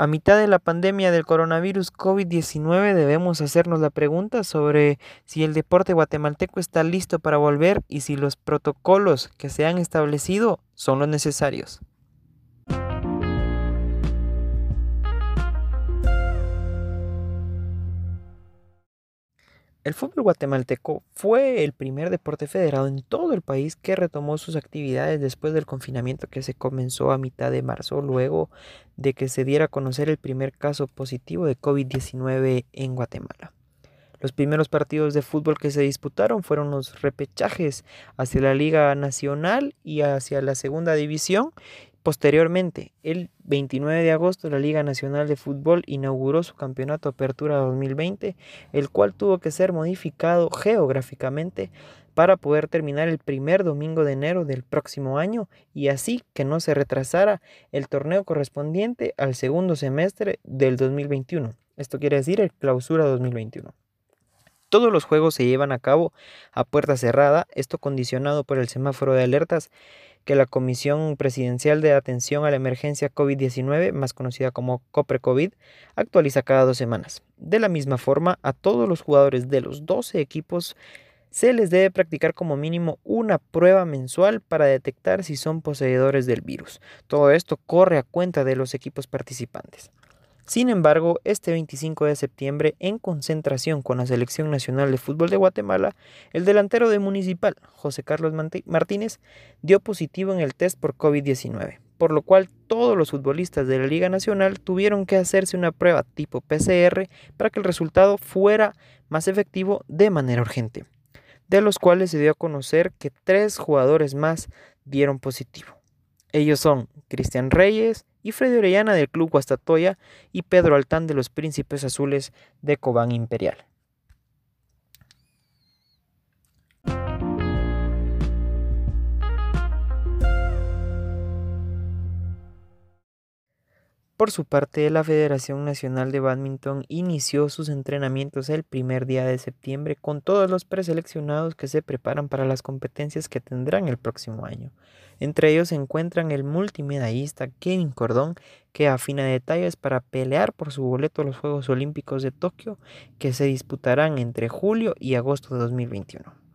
A mitad de la pandemia del coronavirus COVID-19 debemos hacernos la pregunta sobre si el deporte guatemalteco está listo para volver y si los protocolos que se han establecido son los necesarios. El fútbol guatemalteco fue el primer deporte federado en todo el país que retomó sus actividades después del confinamiento que se comenzó a mitad de marzo, luego de que se diera a conocer el primer caso positivo de COVID-19 en Guatemala. Los primeros partidos de fútbol que se disputaron fueron los repechajes hacia la Liga Nacional y hacia la Segunda División Posteriormente, el 29 de agosto, la Liga Nacional de Fútbol inauguró su campeonato Apertura 2020, el cual tuvo que ser modificado geográficamente para poder terminar el primer domingo de enero del próximo año y así que no se retrasara el torneo correspondiente al segundo semestre del 2021. Esto quiere decir el clausura 2021. Todos los juegos se llevan a cabo a puerta cerrada, esto condicionado por el semáforo de alertas que la Comisión Presidencial de Atención a la Emergencia COVID-19, más conocida como COPRE-COVID, actualiza cada dos semanas. De la misma forma, a todos los jugadores de los 12 equipos se les debe practicar como mínimo una prueba mensual para detectar si son poseedores del virus. Todo esto corre a cuenta de los equipos participantes. Sin embargo, este 25 de septiembre, en concentración con la Selección Nacional de Fútbol de Guatemala, el delantero de Municipal, José Carlos Martínez, dio positivo en el test por COVID-19, por lo cual todos los futbolistas de la Liga Nacional tuvieron que hacerse una prueba tipo PCR para que el resultado fuera más efectivo de manera urgente, de los cuales se dio a conocer que tres jugadores más dieron positivo. Ellos son Cristian Reyes y Freddy Orellana del Club Guastatoya y Pedro Altán de los Príncipes Azules de Cobán Imperial. Por su parte, la Federación Nacional de Badminton inició sus entrenamientos el primer día de septiembre con todos los preseleccionados que se preparan para las competencias que tendrán el próximo año. Entre ellos se encuentran el multimedallista Kevin Cordón, que afina detalles para pelear por su boleto a los Juegos Olímpicos de Tokio, que se disputarán entre julio y agosto de 2021.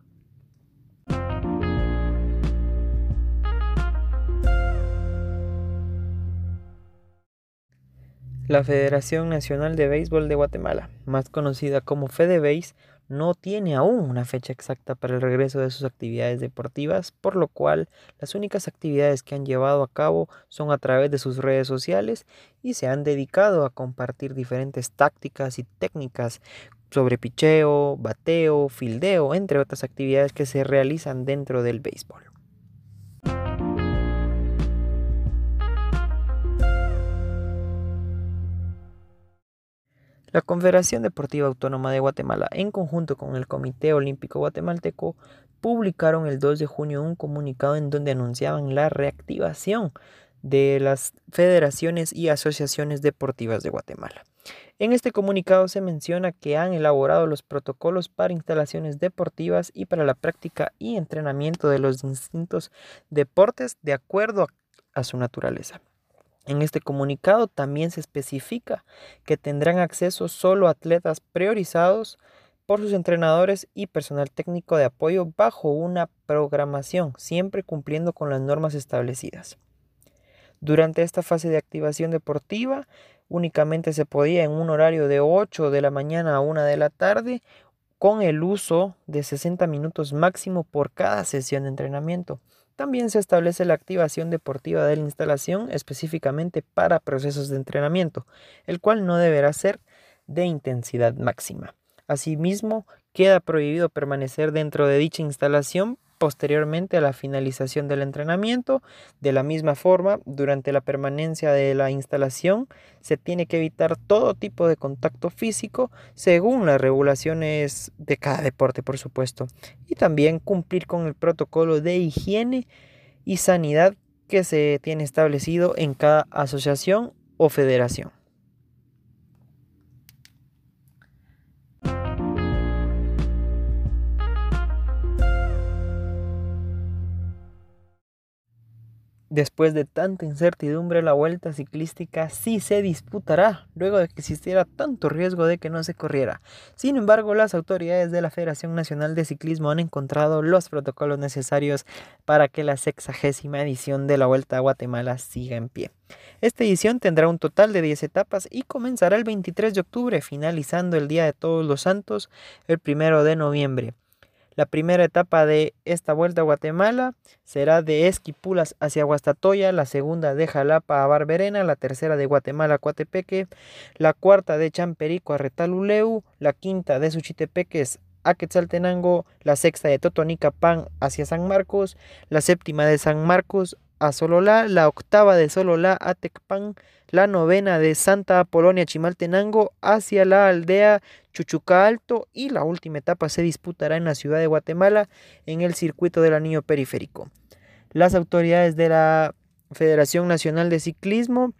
La Federación Nacional de Béisbol de Guatemala, más conocida como FedeBase, no tiene aún una fecha exacta para el regreso de sus actividades deportivas, por lo cual las únicas actividades que han llevado a cabo son a través de sus redes sociales y se han dedicado a compartir diferentes tácticas y técnicas sobre picheo, bateo, fildeo, entre otras actividades que se realizan dentro del béisbol. La Confederación Deportiva Autónoma de Guatemala, en conjunto con el Comité Olímpico Guatemalteco, publicaron el 2 de junio un comunicado en donde anunciaban la reactivación de las federaciones y asociaciones deportivas de Guatemala. En este comunicado se menciona que han elaborado los protocolos para instalaciones deportivas y para la práctica y entrenamiento de los distintos deportes de acuerdo a su naturaleza. En este comunicado también se especifica que tendrán acceso solo atletas priorizados por sus entrenadores y personal técnico de apoyo bajo una programación, siempre cumpliendo con las normas establecidas. Durante esta fase de activación deportiva, únicamente se podía en un horario de 8 de la mañana a 1 de la tarde, con el uso de 60 minutos máximo por cada sesión de entrenamiento. También se establece la activación deportiva de la instalación específicamente para procesos de entrenamiento, el cual no deberá ser de intensidad máxima. Asimismo, queda prohibido permanecer dentro de dicha instalación posteriormente a la finalización del entrenamiento. De la misma forma, durante la permanencia de la instalación se tiene que evitar todo tipo de contacto físico según las regulaciones de cada deporte, por supuesto. Y también cumplir con el protocolo de higiene y sanidad que se tiene establecido en cada asociación o federación. Después de tanta incertidumbre, la vuelta ciclística sí se disputará, luego de que existiera tanto riesgo de que no se corriera. Sin embargo, las autoridades de la Federación Nacional de Ciclismo han encontrado los protocolos necesarios para que la sexagésima edición de la Vuelta a Guatemala siga en pie. Esta edición tendrá un total de 10 etapas y comenzará el 23 de octubre, finalizando el Día de Todos los Santos el 1 de noviembre. La primera etapa de esta vuelta a Guatemala será de Esquipulas hacia Huastatoya, la segunda de Jalapa a Barberena, la tercera de Guatemala a Coatepeque, la cuarta de Champerico a Retaluleu, la quinta de Suchitepeques a Quetzaltenango, la sexta de Totonicapán hacia San Marcos, la séptima de San Marcos a Sololá, la octava de Sololá a Tecpan, la novena de Santa Apolonia Chimaltenango hacia la aldea Chuchuca Alto y la última etapa se disputará en la ciudad de Guatemala en el circuito del anillo periférico. Las autoridades de la Federación Nacional de Ciclismo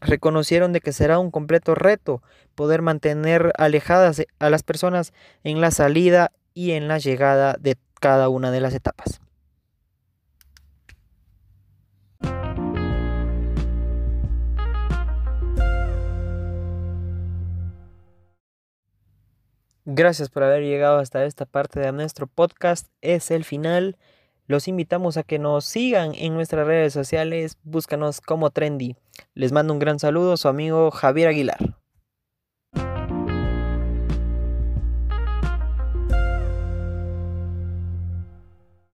reconocieron de que será un completo reto poder mantener alejadas a las personas en la salida y en la llegada de cada una de las etapas. Gracias por haber llegado hasta esta parte de nuestro podcast. Es el final. Los invitamos a que nos sigan en nuestras redes sociales. Búscanos como Trendy. Les mando un gran saludo, su amigo Javier Aguilar.